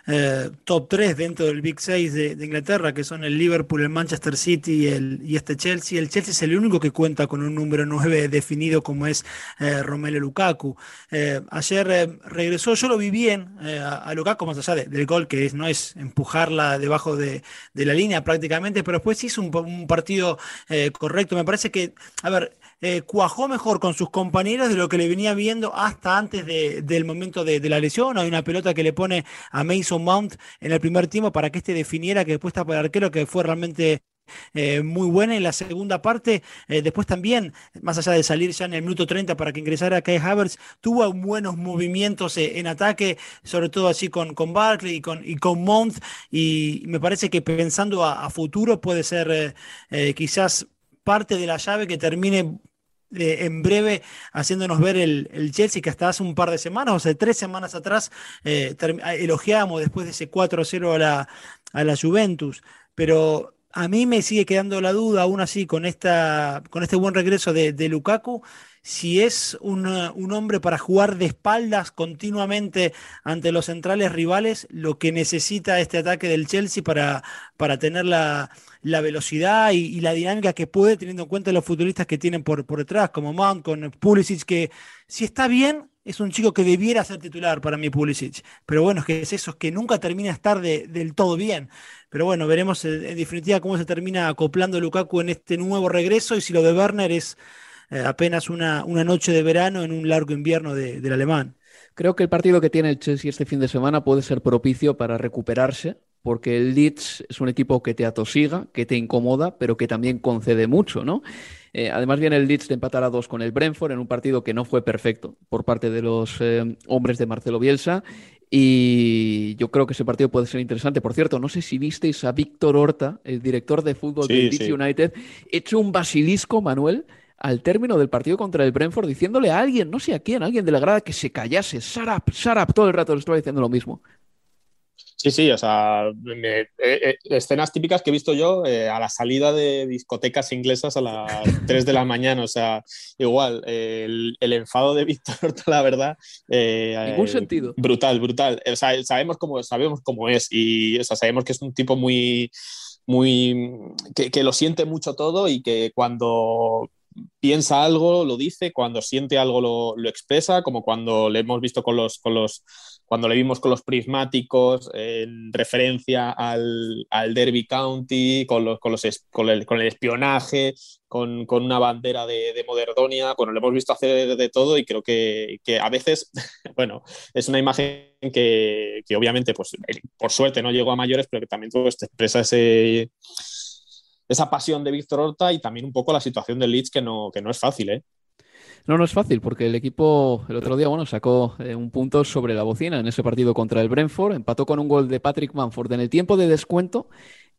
eh, top 3 dentro del Big 6 de, Inglaterra, que son el Liverpool, el Manchester City y, el, y este Chelsea. El Chelsea es el único que cuenta con un número 9 definido como es eh, Romelu Lukaku. Eh, ayer regresó, yo lo vi bien a, Lukaku, más allá del gol, que no es empujarla debajo de, la línea prácticamente, pero después hizo un partido correcto. Me parece que, a ver, eh, cuajó mejor con sus compañeros de lo que le venía viendo hasta antes del momento de, la lesión. Hay una pelota que le pone a Mason Mount en el primer tiempo para que este definiera que después está para el arquero, que fue realmente eh, muy buena en la segunda parte. Eh, después también, más allá de salir ya en el minuto 30 para que ingresara Kai Havertz, tuvo buenos movimientos en ataque, sobre todo así con, con Barkley y con, y con Mount. Y me parece que pensando a futuro puede ser quizás parte de la llave que termine en breve haciéndonos ver el, Chelsea que hasta hace un par de semanas, o sea, tres semanas atrás, eh, elogiamos después de ese 4-0 a la, a la Juventus. Pero a mí me sigue quedando la duda, aún así, con, esta, con este buen regreso de, de Lukaku, si es un, un, hombre para jugar de espaldas continuamente ante los centrales rivales, lo que necesita este ataque del Chelsea para, para tener la, la velocidad y, la dinámica que puede, teniendo en cuenta los futbolistas que tienen por, por detrás, como Mount, con Pulisic, que si está bien, es un chico que debiera ser titular para mí, Pulisic. Pero bueno, es que es eso, que nunca termina de estar del todo bien. Pero bueno, veremos en, definitiva cómo se termina acoplando Lukaku en este nuevo regreso y si lo de Werner es eh, apenas una, una, noche de verano en un largo invierno del alemán. Creo que el partido que tiene el Chelsea este fin de semana puede ser propicio para recuperarse porque el Leeds es un equipo que te atosiga, que te incomoda, pero que también concede mucho, ¿no? Eh, además viene el Leeds de empatar a dos con el Brentford en un partido que no fue perfecto por parte de los eh, hombres de Marcelo Bielsa y yo creo que ese partido puede ser interesante. Por cierto, no sé si visteis a Víctor Horta, el director de fútbol del Leeds United, hecho un basilisco, Manuel, al término del partido contra el Brentford, diciéndole a alguien, no sé a quién, a alguien de la grada, que se callase. Sarap, Sarap, todo el rato le estaba diciendo lo mismo. Sí, sí, o sea, eh, eh, escenas típicas que he visto yo eh, a la salida de discotecas inglesas a las 3 de la mañana, o sea, igual, el, enfado de Víctor, la verdad. Ningún sentido. Brutal, brutal. O sea, sabemos cómo, sabemos cómo es y o sea, sabemos que es un tipo muy, muy, que, que lo siente mucho todo y que cuando piensa algo, lo dice, cuando siente algo lo, lo, expresa, como cuando le hemos visto con los, con los cuando le vimos con los prismáticos en referencia al, al Derby County, con, los, con, los, con, el, con el espionaje, con, una bandera de, de Moderdonia, bueno, lo hemos visto hacer de, todo y creo que, que, a veces, bueno, es una imagen que, que, obviamente, pues por suerte no llegó a mayores, pero que también pues, expresa ese esa pasión de Víctor Horta y también un poco la situación del Leeds que no, que no es fácil, ¿eh? No, no es fácil, porque el equipo el otro día, bueno, sacó eh, un punto sobre la bocina en ese partido contra el Brentford, empató con un gol de Patrick Manford en el tiempo de descuento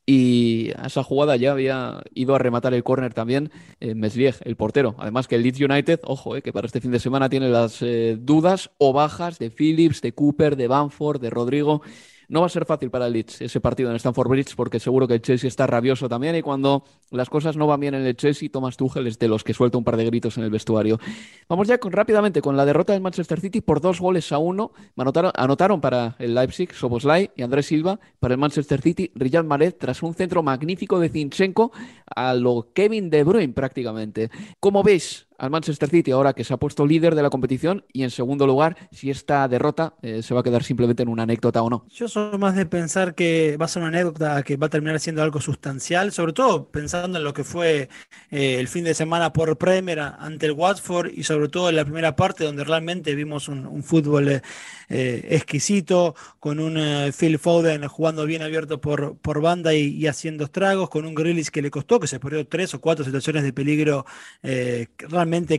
y a esa jugada ya había ido a rematar el córner también eh, el portero. Además que el Leeds United, ojo, eh, que para este fin de semana tiene las eh, dudas o bajas de Phillips, de Cooper, de Banford, de Rodrigo. No va a ser fácil para el Leeds ese partido en Stamford Bridge porque seguro que el Chelsea está rabioso también y cuando las cosas no van bien en el Chelsea, Thomas Tuchel es de los que suelta un par de gritos en el vestuario. Vamos ya con, rápidamente con la derrota del Manchester City por dos goles a uno. Anotaron, anotaron para el Leipzig Soboslai y Andrés Silva, para el Manchester City Riyad Mahrez tras un centro magnífico de Zinchenko a lo Kevin De Bruyne prácticamente. ¿Cómo veis al Manchester City ahora que se ha puesto líder de la competición y en segundo lugar si esta derrota eh, se va a quedar simplemente en una anécdota o no. Yo soy más de pensar que va a ser una anécdota que va a terminar siendo algo sustancial, sobre todo pensando en lo que fue eh, el fin de semana por Premier ante el Watford y sobre todo en la primera parte donde realmente vimos un, fútbol eh, exquisito, con un eh, Phil Foden jugando bien abierto por, por banda y, haciendo estragos, con un Grillis que le costó, que se perdió tres o cuatro situaciones de peligro eh,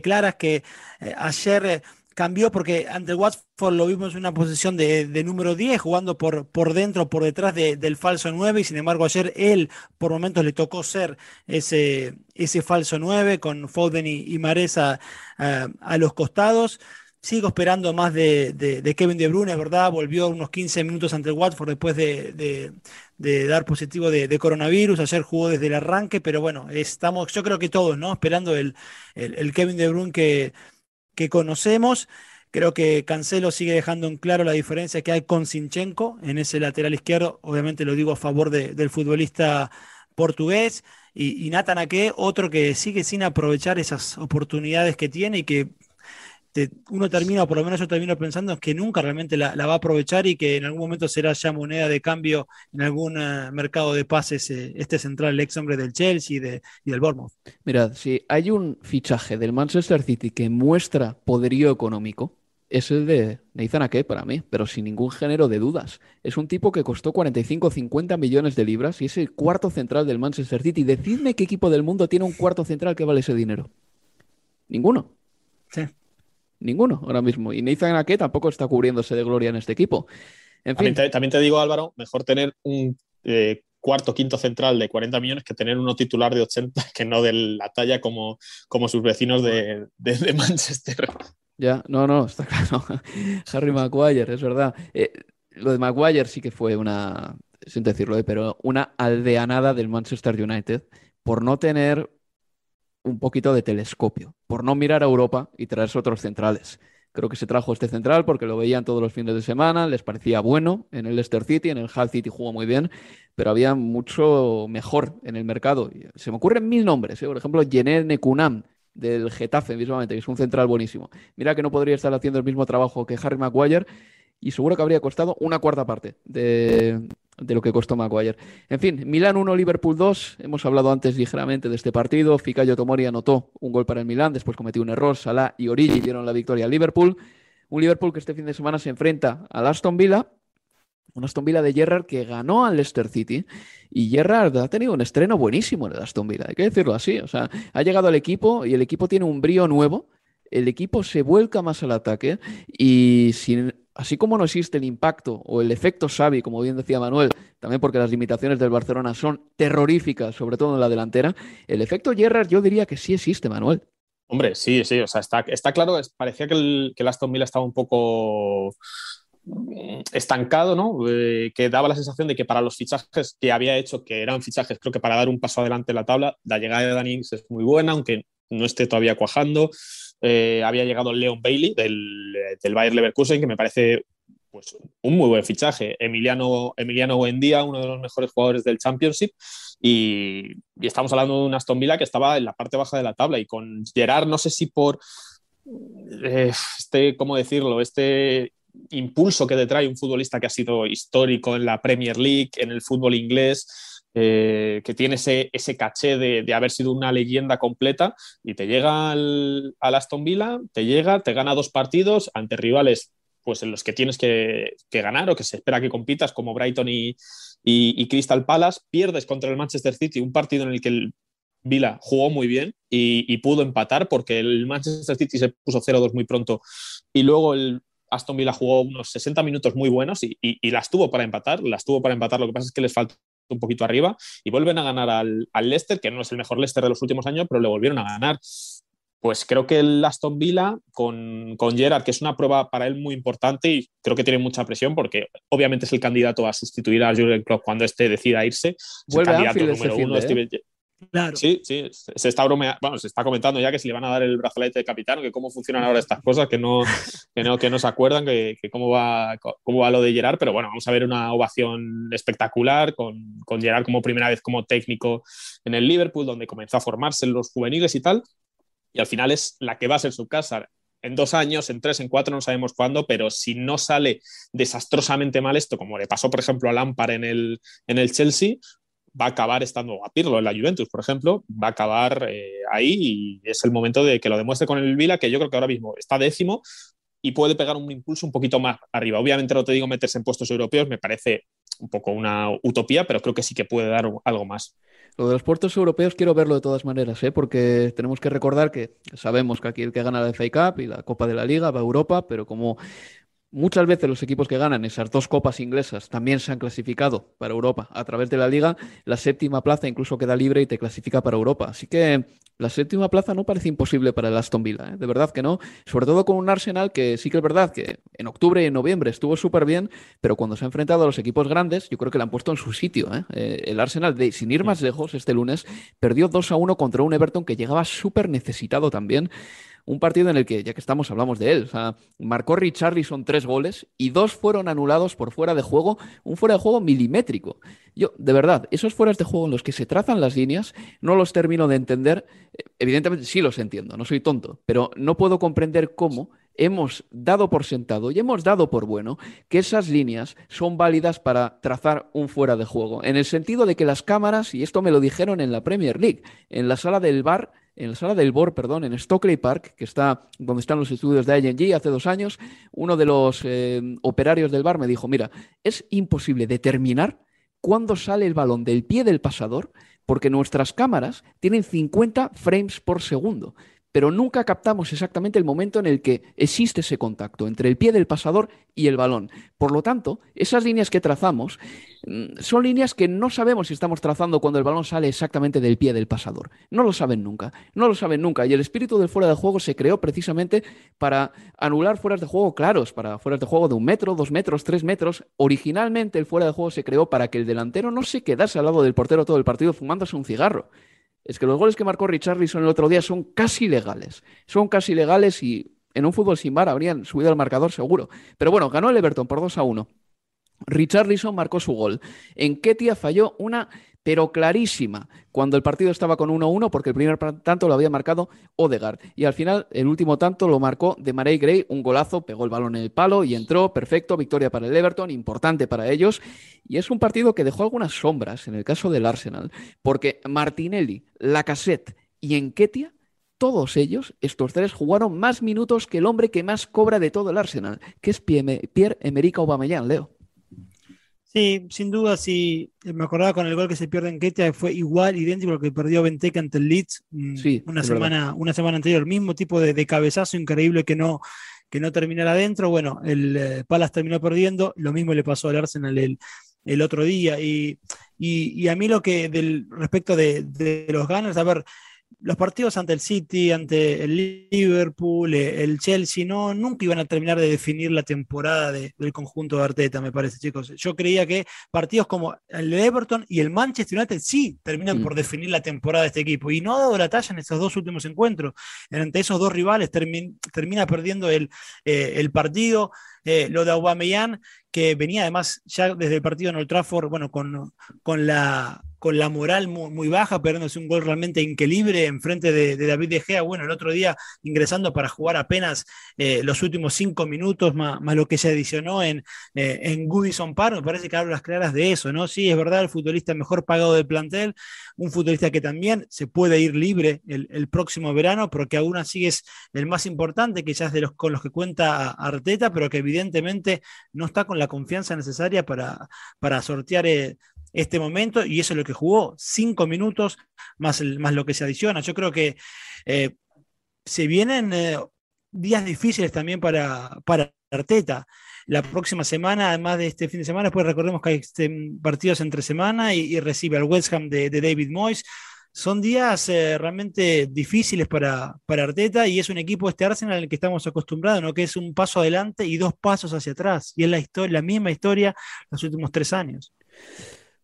claras, que eh, ayer cambió porque ante el Watford lo vimos en una posición de, número 10, jugando por, por dentro, por detrás de, del falso 9, y sin embargo ayer él por momentos le tocó ser ese, ese falso 9 con Foden y, y Mares a, a, a los costados. Sigo esperando más de, Kevin De Bruyne, es verdad, volvió unos 15 minutos ante el Watford después de, dar positivo de, coronavirus, ayer jugó desde el arranque, pero bueno, estamos, yo creo que todos, ¿no? Esperando el, Kevin De Bruyne que, conocemos. Creo que Cancelo sigue dejando en claro la diferencia que hay con Sinchenko en ese lateral izquierdo. Obviamente lo digo a favor de, del futbolista portugués. Y, y Nathan Ake, otro que sigue sin aprovechar esas oportunidades que tiene y que te, uno termina, o por lo menos yo termino pensando que nunca realmente la, la, va a aprovechar y que en algún momento será ya moneda de cambio en algún uh, mercado de pases eh, este central, el ex hombre del Chelsea y, de, y del Bournemouth. Mirad, si hay un fichaje del Manchester City que muestra poderío económico, es el de Nathan Ake para mí, pero sin ningún género de dudas. Es un tipo que costó 45 o 50 millones de libras y es el cuarto central del Manchester City. Decidme qué equipo del mundo tiene un cuarto central que vale ese dinero. Ninguno. Sí. Ninguno ahora mismo. Y Nathan Ake tampoco está cubriéndose de gloria en este equipo. En también, fin. te, también te digo, Álvaro, mejor tener un eh, cuarto, quinto central de 40 millones que tener uno titular de 80, que no de la talla como, como sus vecinos de, de, de Manchester. Ya, no, no, está claro. Harry Maguire, es verdad. Eh, lo de Maguire sí que fue una, sin decirlo, eh, pero una aldeanada del Manchester United por no tener un poquito de telescopio, por no mirar a Europa y traerse otros centrales. Creo que se trajo este central porque lo veían todos los fines de semana, les parecía bueno en el Leicester City, en el Hull City jugó muy bien, pero había mucho mejor en el mercado. Se me ocurren mil nombres, ¿eh? por ejemplo, Yener Nekunam del Getafe mismamente, que es un central buenísimo. Mira que no podría estar haciendo el mismo trabajo que Harry Maguire y seguro que habría costado una cuarta parte de, de lo que costó Maguire. En fin, Milán 1, Liverpool 2. Hemos hablado antes ligeramente de este partido. Fikayo Tomori anotó un gol para el Milán, después cometió un error. Salah y Origi dieron la victoria al Liverpool. Un Liverpool que este fin de semana se enfrenta al Aston Villa. Un Aston Villa de Gerrard que ganó al Leicester City. Y Gerrard ha tenido un estreno buenísimo en el Aston Villa, hay que decirlo así. O sea, ha llegado al equipo y el equipo tiene un brío nuevo. El equipo se vuelca más al ataque y sin así como no existe el impacto o el efecto Xavi, como bien decía Manuel, también porque las limitaciones del Barcelona son terroríficas, sobre todo en la delantera, el efecto Gerrard yo diría que sí existe, Manuel. Hombre, sí, sí, o sea, está, claro, parecía que el, Aston Villa estaba un poco estancado, ¿no? Eh, que daba la sensación de que para los fichajes que había hecho, que eran fichajes, creo que para dar un paso adelante en la tabla, la llegada de Ings es muy buena, aunque no esté todavía cuajando. Eh, había llegado Leon Bailey del, del Bayer Leverkusen, que me parece pues un muy buen fichaje. Emiliano, Emiliano Buendía, uno de los mejores jugadores del Championship, y, estamos hablando de un Aston Villa que estaba en la parte baja de la tabla y con Gerard, no sé si por eh, este, ¿cómo decirlo? Este impulso que te trae un futbolista que ha sido histórico en la Premier League, en el fútbol inglés, eh, que tiene ese, caché de, haber sido una leyenda completa y te llega al, Aston Villa, te llega, te gana dos partidos ante rivales pues en los que tienes que, ganar o que se espera que compitas, como Brighton y, Crystal Palace, pierdes contra el Manchester City, un partido en el que el Vila jugó muy bien y, pudo empatar porque el Manchester City se puso 0-2 muy pronto y luego el Aston Villa jugó unos 60 minutos muy buenos y, las tuvo para empatar, las tuvo para empatar, lo que pasa es que les faltó un poquito arriba y vuelven a ganar al, al Leicester, que no es el mejor Leicester de los últimos años, pero le volvieron a ganar pues creo que el Aston Villa con, con Gerard, que es una prueba para él muy importante y creo que tiene mucha presión porque obviamente es el candidato a sustituir a Jurgen Klopp cuando este decida irse. Vuelve el candidato número uno, ¿eh? Sí, sí, se está bromeando, bueno, se está comentando ya que si le van a dar el brazalete de capitán, que cómo funcionan ahora estas cosas, que no, que no, que no se acuerdan, que, cómo, va, cómo va lo de Gerard, pero bueno, vamos a ver una ovación espectacular con, con Gerard como primera vez como técnico en el Liverpool, donde comenzó a formarse en los juveniles y tal, y al final es la que va a ser su casa. En dos años, en tres, en cuatro, no sabemos cuándo, pero si no sale desastrosamente mal esto, como le pasó, por ejemplo, a Lampard en el, en el Chelsea, va a acabar estando a Pirlo en la Juventus, por ejemplo, va a acabar eh, ahí y es el momento de que lo demuestre con el Vila, que yo creo que ahora mismo está décimo y puede pegar un impulso un poquito más arriba. Obviamente no te digo meterse en puestos europeos, me parece un poco una utopía, pero creo que sí que puede dar algo más. Lo de los puertos europeos quiero verlo de todas maneras, ¿eh? porque tenemos que recordar que sabemos que aquí el que gana la FA Cup y la Copa de la Liga va a Europa, pero como Muchas veces los equipos que ganan esas dos copas inglesas también se han clasificado para Europa a través de la liga. La séptima plaza incluso queda libre y te clasifica para Europa. Así que la séptima plaza no parece imposible para el Aston Villa, ¿eh? de verdad que no. Sobre todo con un Arsenal que sí que es verdad que en octubre y en noviembre estuvo súper bien, pero cuando se ha enfrentado a los equipos grandes, yo creo que le han puesto en su sitio. ¿eh? Eh, el Arsenal, de, sin ir más lejos, este lunes perdió 2 a 1 contra un Everton que llegaba súper necesitado también un partido en el que, ya que estamos, hablamos de él. O sea, marcó Richarlison tres goles y dos fueron anulados por fuera de juego, un fuera de juego milimétrico. Yo, de verdad, esos fueras de juego en los que se trazan las líneas, no los termino de entender. Evidentemente sí los entiendo, no soy tonto, pero no puedo comprender cómo hemos dado por sentado y hemos dado por bueno que esas líneas son válidas para trazar un fuera de juego. En el sentido de que las cámaras, y esto me lo dijeron en la Premier League, en la sala del bar, en la sala del BOR, perdón, en Stockley Park, que está donde están los estudios de ING hace dos años, uno de los eh, operarios del bar me dijo, mira, es imposible determinar cuándo sale el balón del pie del pasador porque nuestras cámaras tienen 50 frames por segundo pero nunca captamos exactamente el momento en el que existe ese contacto entre el pie del pasador y el balón. Por lo tanto, esas líneas que trazamos mm, son líneas que no sabemos si estamos trazando cuando el balón sale exactamente del pie del pasador. No lo saben nunca, no lo saben nunca. Y el espíritu del fuera de juego se creó precisamente para anular fueras de juego claros, para fueras de juego de un metro, dos metros, tres metros. Originalmente el fuera de juego se creó para que el delantero no se quedase al lado del portero todo el partido fumándose un cigarro es que los goles que marcó Richarlison el otro día son casi legales. Son casi legales y en un fútbol sin bar habrían subido al marcador seguro. Pero bueno, ganó el Everton por 2 a 1. Richarlison marcó su gol. En Ketia falló una pero clarísima, cuando el partido estaba con 1-1, porque el primer tanto lo había marcado Odegaard. Y al final, el último tanto lo marcó de Marey Gray, un golazo, pegó el balón en el palo y entró, perfecto, victoria para el Everton, importante para ellos. Y es un partido que dejó algunas sombras en el caso del Arsenal, porque Martinelli, Lacazette y Enquetia todos ellos, estos tres, jugaron más minutos que el hombre que más cobra de todo el Arsenal, que es Pierre-Emerick Aubameyang, Leo. Sí, sin duda, sí. Me acordaba con el gol que se pierde en Ketia, fue igual, idéntico al que perdió Benteke ante el Leeds mm, una, semana, una semana anterior. Mismo tipo de, cabezazo increíble que no, que no terminara adentro. Bueno, el eh, Palace terminó perdiendo. Lo mismo le pasó al Arsenal el, el otro día. Y, y, a mí lo que, del, respecto de, de los Gunners, a ver, los partidos ante el City, ante el Liverpool, eh, el Chelsea, no, nunca iban a terminar de definir la temporada del conjunto de Arteta, me parece, chicos. Yo creía que partidos como el de Everton y el Manchester United sí terminan mm. por definir la temporada de este equipo. Y no ha dado la talla en estos dos últimos encuentros. Entre esos dos rivales termina perdiendo el, eh, el partido. Eh, lo de Aubameyang, que venía además ya desde el partido en Old Trafford, bueno, con, con la con la moral muy, baja, perdiéndose un gol realmente increíble en frente de, David De Gea. Bueno, el otro día ingresando para jugar apenas eh, los últimos cinco minutos, más, lo que se adicionó en, eh, en Goodison Park, me parece que hablo las claras de eso, ¿no? Sí, es verdad, el futbolista mejor pagado del plantel, un futbolista que también se puede ir libre el, próximo verano, pero que aún así es el más importante, quizás de los con los que cuenta Arteta, pero que evidentemente no está con la confianza necesaria para, para sortear eh, este momento y eso es lo que jugó, cinco minutos más, más lo que se adiciona. Yo creo que eh, se vienen eh, días difíciles también para, para Arteta. La próxima semana, además de este fin de semana, después recordemos que hay este, partidos entre semana y, recibe al West Ham de, David Moyes. Son días eh, realmente difíciles para, para, Arteta y es un equipo, este Arsenal, al que estamos acostumbrados, ¿no? que es un paso adelante y dos pasos hacia atrás. Y es la, historia, la misma historia los últimos tres años.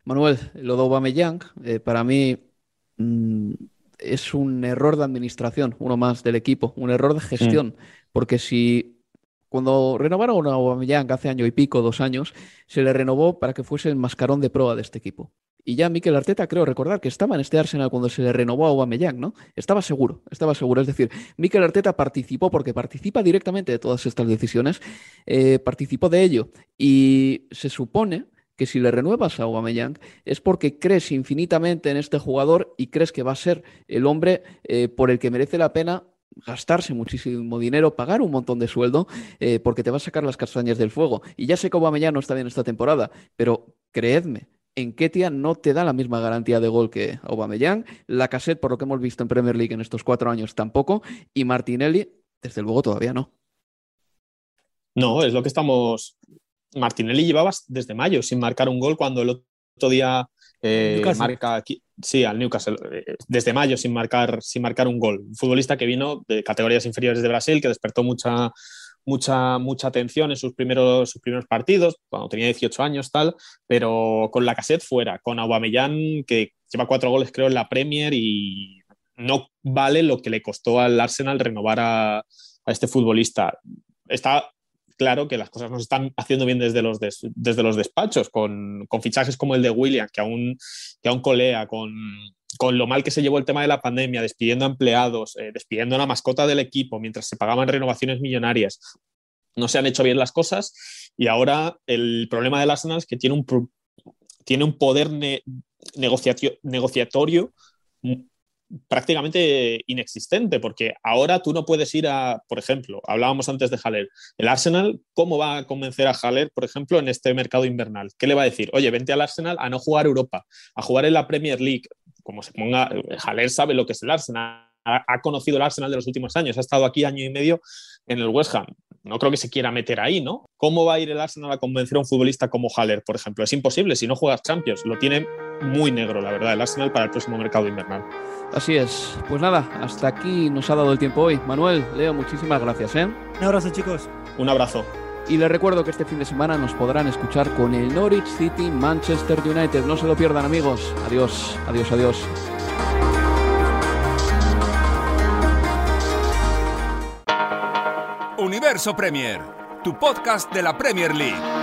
Manuel, lo de Aubameyang, eh, para mí mm, es un error de administración, uno más del equipo, un error de gestión, porque si cuando renovaron a Aubameyang hace año y pico, dos años, se le renovó para que fuese el mascarón de proa de este equipo. Y ya Mikel Arteta, creo recordar que estaba en este Arsenal cuando se le renovó a Aubameyang, ¿no? Estaba seguro, estaba seguro. Es decir, Mikel Arteta participó, porque participa directamente de todas estas decisiones, eh, participó de ello. Y se supone que si le renuevas a Aubameyang es porque crees infinitamente en este jugador y crees que va a ser el hombre eh, por el que merece la pena gastarse muchísimo dinero, pagar un montón de sueldo, eh, porque te va a sacar las castañas del fuego. Y ya sé que Aubameyang no está bien esta temporada, pero creedme, en Ketia no te da la misma garantía de gol que Aubameyang, la cassette, por lo que hemos visto en Premier League en estos cuatro años, tampoco, y Martinelli, desde luego, todavía no. No, es lo que estamos Martinelli llevaba desde mayo sin marcar un gol cuando el otro día eh, marca aquí, sí, al Newcastle, eh, desde mayo sin marcar, sin marcar un gol. Un futbolista que vino de categorías inferiores de Brasil, que despertó mucha, mucha, mucha atención en sus primeros, sus primeros partidos, cuando tenía 18 años, tal, pero con la cassette fuera, con Aubameyang, que lleva cuatro goles, creo, en la Premier y no vale lo que le costó al Arsenal renovar a, a este futbolista. Está claro que las cosas no se están haciendo bien desde los, desde los despachos, con, fichajes como el de William, que aún, que aún colea, con, lo mal que se llevó el tema de la pandemia, despidiendo a empleados, eh, despidiendo a la mascota del equipo mientras se pagaban renovaciones millonarias. No se han hecho bien las cosas y ahora el problema del Arsenal es que tiene un, tiene un poder negociatorio prácticamente inexistente, porque ahora tú no puedes ir a, por ejemplo, hablábamos antes de Haller, el Arsenal, ¿cómo va a convencer a Haller, por ejemplo, en este mercado invernal? ¿Qué le va a decir? Oye, vente al Arsenal a no jugar Europa, a jugar en la Premier League, como se ponga, Haller sabe lo que es el Arsenal, ha, conocido el Arsenal de los últimos años, ha estado aquí año y medio en el West Ham. No creo que se quiera meter ahí, ¿no? ¿Cómo va a ir el Arsenal a convencer a un futbolista como Haller, por ejemplo? Es imposible si no juegas Champions. Lo tiene muy negro, la verdad, el Arsenal para el próximo mercado invernal. Así es. Pues nada, hasta aquí nos ha dado el tiempo hoy. Manuel, Leo, muchísimas gracias. ¿eh? Un abrazo, chicos. Un abrazo. Y les recuerdo que este fin de semana nos podrán escuchar con el Norwich City Manchester United. No se lo pierdan, amigos. Adiós, adiós, adiós. Universo Premier, tu podcast de la Premier League.